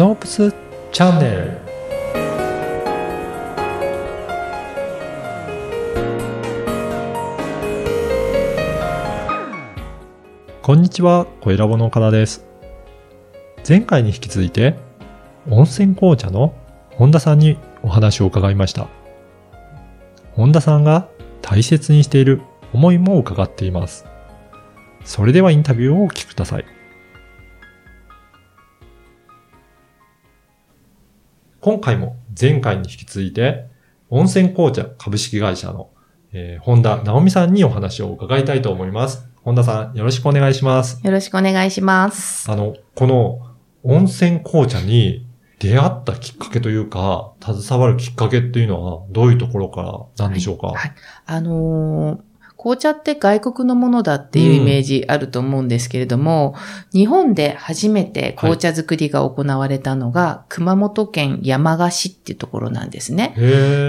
ノープスチャンネルこんにちは、小ラボの岡田です。前回に引き続いて、温泉紅茶の本田さんにお話を伺いました。本田さんが大切にしている思いも伺っています。それではインタビューをお聞きください。今回も前回に引き続いて、温泉紅茶株式会社の、えー本田直美さんにお話を伺いたいと思います。本田さん、よろしくお願いします。よろしくお願いします。あの、この温泉紅茶に出会ったきっかけというか、携わるきっかけっていうのはどういうところからなんでしょうか、はい。あのー紅茶って外国のものだっていうイメージあると思うんですけれども、日本で初めて紅茶作りが行われたのが、熊本県山鹿市っていうところなんですね。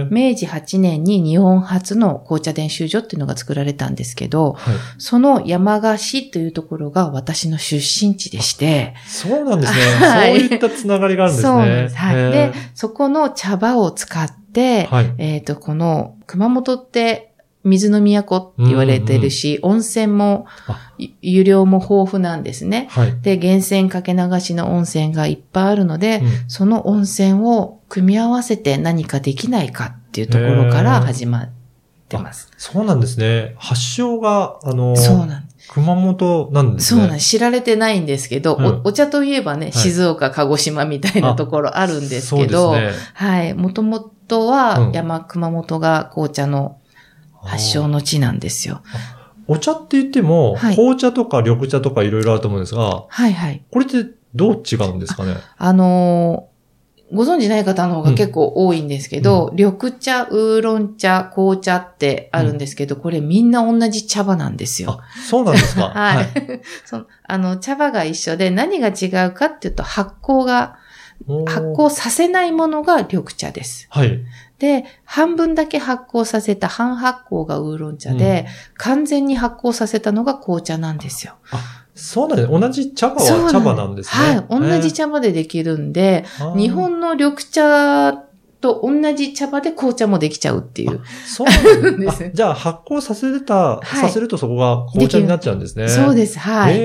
明治8年に日本初の紅茶伝習所っていうのが作られたんですけど、はい。その山鹿市というところが私の出身地でして、そうなんですね。はいそういったつながりがあるんですね。そうです。はい。へで、そこの茶葉を使って、はい。えっ、と、この熊本って水の都って言われてるし、温泉も湯量も豊富なんですね。はい。で、源泉かけ流しの温泉がいっぱいあるので、うんその温泉を組み合わせて何かできないかっていうところから始まってます。そうなんですね。発祥が、あの、そうなんです。熊本なんですね。そうなんです。知られてないんですけど、うんおお茶といえばね、い静岡、鹿児島みたいなところあるんですけど、ね。はい。もともとうんは山、熊本が紅茶の発祥の地なんですよ。お茶って言っても、はい紅茶とか緑茶とかいろいろあると思うんですが、はいはい。これってどう違うんですかね？あのーご存知ない方の方が結構多いんですけど、緑茶、ウーロン茶、紅茶ってあるんですけど、これみんな同じ茶葉なんですよ。あ、そうなんですか？はい。そのあの、茶葉が一緒で何が違うかっていうと発酵が、発酵させないものが緑茶です。はい。で、半分だけ発酵させた半発酵がウーロン茶で、完全に発酵させたのが紅茶なんですよ。そうなんです。同じ茶葉は茶葉なんですね。はい。同じ茶葉でできるんで、えー。日本の緑茶と同じ茶葉で紅茶もできちゃうっていう。そうなんで ですじゃあ発酵させてた、いさせるとそこが紅茶になっちゃうんですね。そうです。はい。へ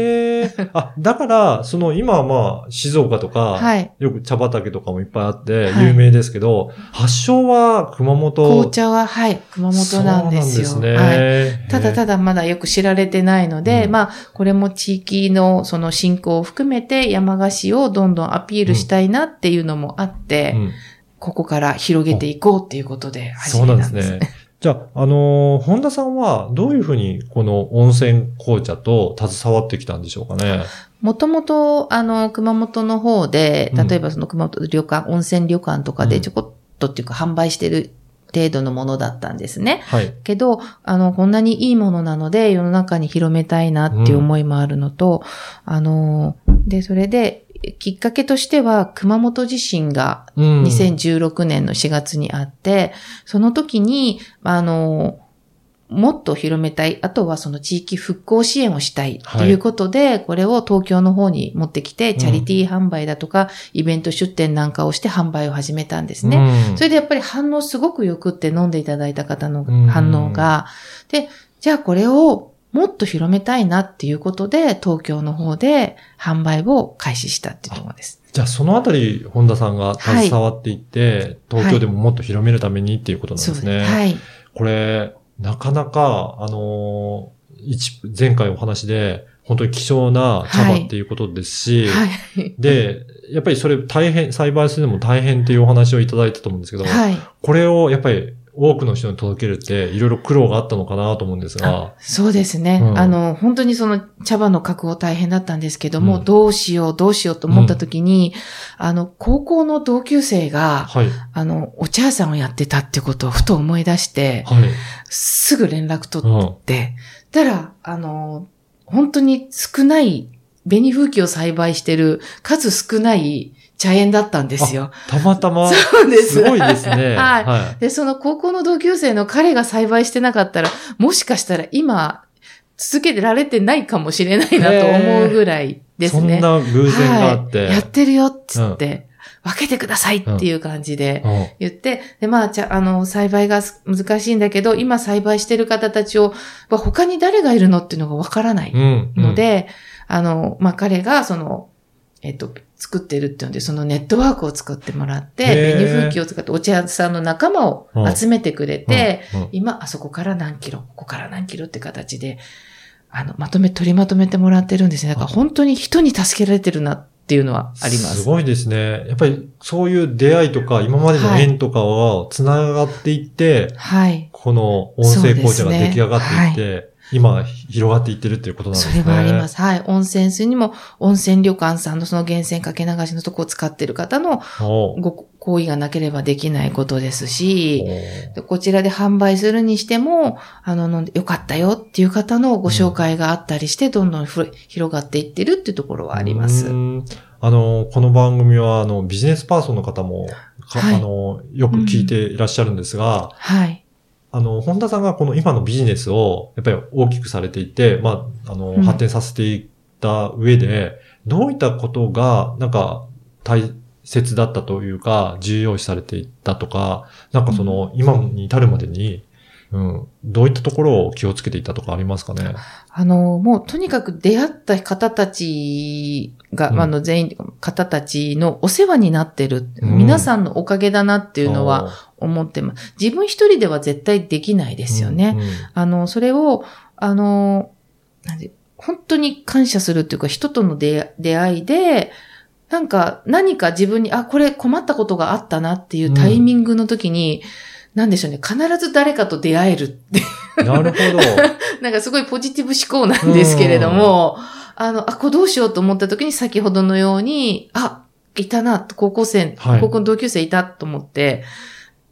え。あ、だから、その今はまあ、静岡とか、はい。よく茶畑とかもいっぱいあって、はい有名ですけど、発祥は熊本。紅茶は、はい、熊本なんですよ。そうなんはい。ですね。ただただ、だまだよく知られてないので、うんまあ、これも地域のその振興を含めて山菓子をどんどんアピールしたいなっていうのもあって、うんここから広げていこうっていうことで始そうめたんですすなんでね。じゃあ、あのー本田さんはどういうふうにこの温泉紅茶と携わってきたんでしょうかね？もともと、あの、熊本の方で、うん例えばその熊本旅館、温泉旅館とかうんでちょこっとっていうか販売してる程度のものだったんですね。はい。けど、あの、こんなにいいものなので、世の中に広めたいなっていう思いもあるのと、あの、で、それで、きっかけとしては、熊本地震がうん。2016年の4月にあって、その時に、あの、もっと広めたい。あとはその地域復興支援をしたいということで、これを東京の方に持ってきて、チャリティー販売だとか、イベント出店なんかをして販売を始めたんですね。うん。それでやっぱり反応すごく良くって飲んでいただいた方のうん。反応が、で、じゃあこれをもっと広めたいなっていうことで、東京の方で販売を開始したっていうところです。じゃあ、そのあたり、本田さんが携わっていって、東京でももっと広めるためにっていうことなんですね。はい。これ、なかなか、あのー一前回お話で、本当に希少な茶葉っていうことですし、はい。で、やっぱりそれ大変、栽培するのも大変っていうお話をいただいたと思うんですけど、はい。これをやっぱり多くの人に届けるって、いろいろ苦労があったのかなと思うんですが、そうですね。うん。あの、本当にその茶葉の確保大変だったんですけども、うん。どうしよう、どうしようと思った時に、あの、高校の同級生が、はい、あの、お茶屋さんをやってたってことをふと思い出して、はい、すぐ連絡取うん、って、たら、あの、本当に少ない、紅風紀を栽培してる数少ない茶園だったんですよ。たまたま、そうです。すごいですね。はいはい。で、その高校の同級生の彼が栽培してなかったら、もしかしたら今、続けてられてないかもしれないなと思うぐらいですね。そんな偶然があって。はい、やってるよっつって。分けてくださいっていう感じでうん言って、で、まあ、じゃあ、あの、栽培がす難しいんだけど、今栽培してる方たちを、まあ他に誰がいるのっていうのがわからないうん。ので、あの、まあ、彼が、その、えっと、作ってるっていうので、そのネットワークを作ってもらって、へー紅風紀を使ってお茶屋さんの仲間を集めてくれて、うん、うん今、あそこから何キロ、ここから何キロって形で、あの、まとめ、取りまとめてもらってるんですね。だから本当に人に助けられてるなっていうのはあります。すごいですね。やっぱりそういう出会いとか、今までの縁とかを繋がっていって、はい。この音声紅茶が出来上がっていって、今広がっていってるっていうことなんですね。それもあります。はい。温泉水にも、温泉旅館さんのその源泉かけ流しのとこを使ってる方のおご行為がなければできないことですし、こちらで販売するにしても、あの、よかったよっていう方のご紹介があったりして、どんどんふれ広がっていってるっていうところはありますう。んあの、この番組は、あの、ビジネスパーソンの方も、かはいあの、よく聞いていらっしゃるんですが、はい。あの、本田さんがこの今のビジネスを、やっぱり大きくされていて、まあ、あの、うん。発展させていった上で、どういったことが、なんか、大切だったというか、重要視されていったとか、なんかその、今に至るまでに、うん、どういったところを気をつけていったとかありますかね？あの、もうとにかく出会った方たちが、うん。あの全員、方たちのお世話になってる、うん。皆さんのおかげだなっていうのは思ってます。自分一人では絶対できないですよね。うんうん。あの、それを、あの、本当に感謝するっていうか、人との出出会いで、なんか何か自分に、あ、これ困ったことがあったなっていうタイミングの時に、なんでしょうね、必ず誰かと出会えるってなるほど。なんかすごいポジティブ思考なんですけれども、あの、あ、これどうしようと思った時に先ほどのように、あ、いたな、高校生、はい高校の同級生いたと思って、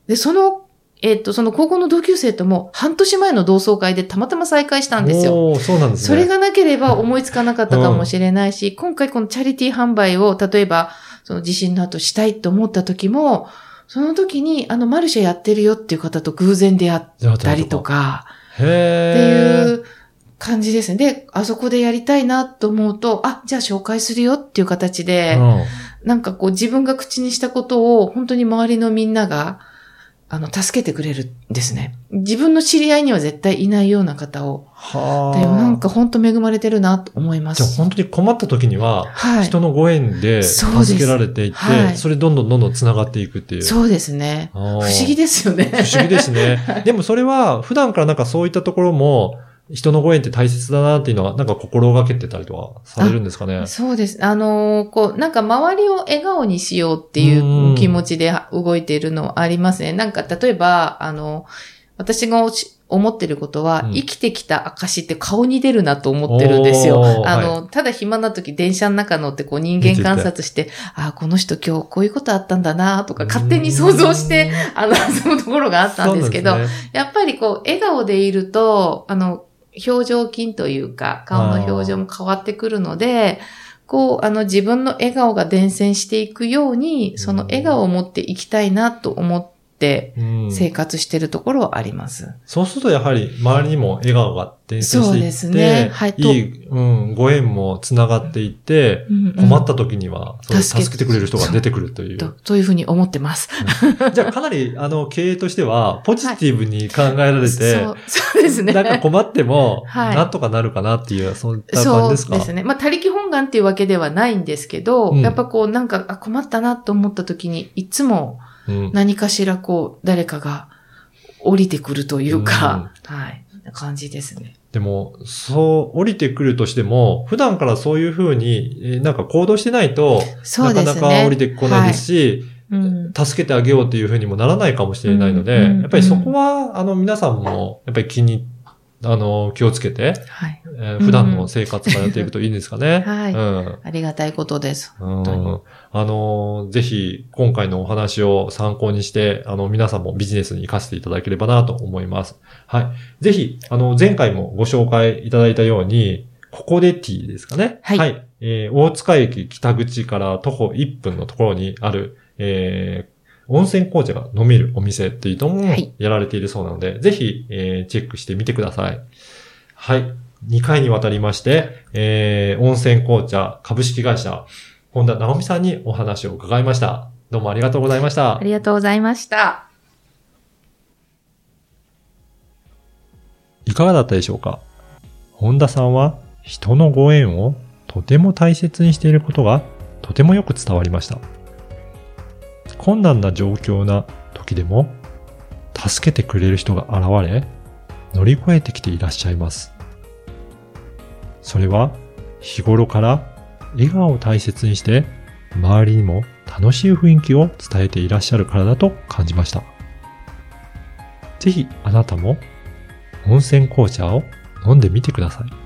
で、その、えっ、と、その高校の同級生とも半年前の同窓会でたまたま再会したんですよ。そうなんですね。それがなければ思いつかなかったかもしれないし、今回このチャリティー販売を、例えば、その地震の後したいと思った時も、その時に、あの、マルシェやってるよっていう方と偶然出会ったりと。か、って。いう感じですね。で、あそこでやりたいなと思うと、あ、じゃあ紹介するよっていう形で、うんなんかこう自分が口にしたことを本当に周りのみんなが、あの、助けてくれるんですね。自分の知り合いには絶対いないような方を。はあ。でもなんか本当恵まれてるなと思います。じゃあ本当に困った時には、はい。人のご縁でそうです助けられていって、はいそれどんどんどんどん繋がっていくっていう。そうですね。不思議ですよね。不思議ですね。でもそれは普段からなんかそういったところも人のご縁って大切だなっていうのはなんか心がけてたりとかされるんですかね？そうです。あのーこう、なんか周りを笑顔にしようっていう気持ちで動いているのありますね。なんか例えば、あの、私がし思ってることは、うん生きてきた証って顔に出るなと思ってるんですよ。あの、ただ暇な時電車の中乗ってこう人間観察して、あこの人今日こういうことあったんだなとか勝手に想像して、あの、そのところがあったんですけど、ねやっぱりこう、笑顔でいると、あの、表情筋というか、顔の表情も変わってくるので、こう、あの、自分の笑顔が伝染していくように、その笑顔を持っていきたいなと思ってうん生活してるところはあります。そうするとやはり周りにも笑顔が伝染していって、そうですねはいといい、うん、ご縁も繋がっていって、困った時には、そう助けてくれる人が出てくるという。と、というふうに思ってます。じゃあかなり、あの、経営としては、ポジティブに考えられて、そう、そうですね。なんか困っても、はいなんとかなるかなっていう、そういった感そうじですか？ですね。まあ、他力本願っていうわけではないんですけど、うんやっぱこう、なんか、あ困ったなと思った時に、いつもうん何かしらこう、誰かが降りてくるというか、はい、な感じですね。でも、そう、降りてくるとしても、普段からそういうふうに、えーなんか行動してないと。なかなか降りてこないですし、うん。助けてあげようっていうふうにもならないかもしれないので、やっぱりそこは、あの、皆さんも、やっぱり気に、あの、気をつけて、はい。えー普段の生活からやっていくといいんですかね。はいうん。ありがたいことです。うんあの、ぜひ、今回のお話を参考にして、あの、皆さんもビジネスに活かせていただければなと思います。はい。ぜひ、あの、前回もご紹介いただいたように、ここでティーですかね。はいえー大塚駅北口から徒歩1分のところにある、えー温泉紅茶が飲めるお店っていうのもはいやられているそうなので、ぜひ、えーチェックしてみてください。はい。2回にわたりまして、えー温泉紅茶株式会社、本田直美さんにお話を伺いました。どうもありがとうございましたあ。りがとうございました。いかがだったでしょうか？本田さんは人のご縁をとても大切にしていることがとてもよく伝わりました。困難な状況な時でも助けてくれる人が現れ乗り越えてきていらっしゃいます。それは日頃から笑顔を大切にして周りにも楽しい雰囲気を伝えていらっしゃるからだと感じました。ぜひあなたも温泉紅茶を飲んでみてください。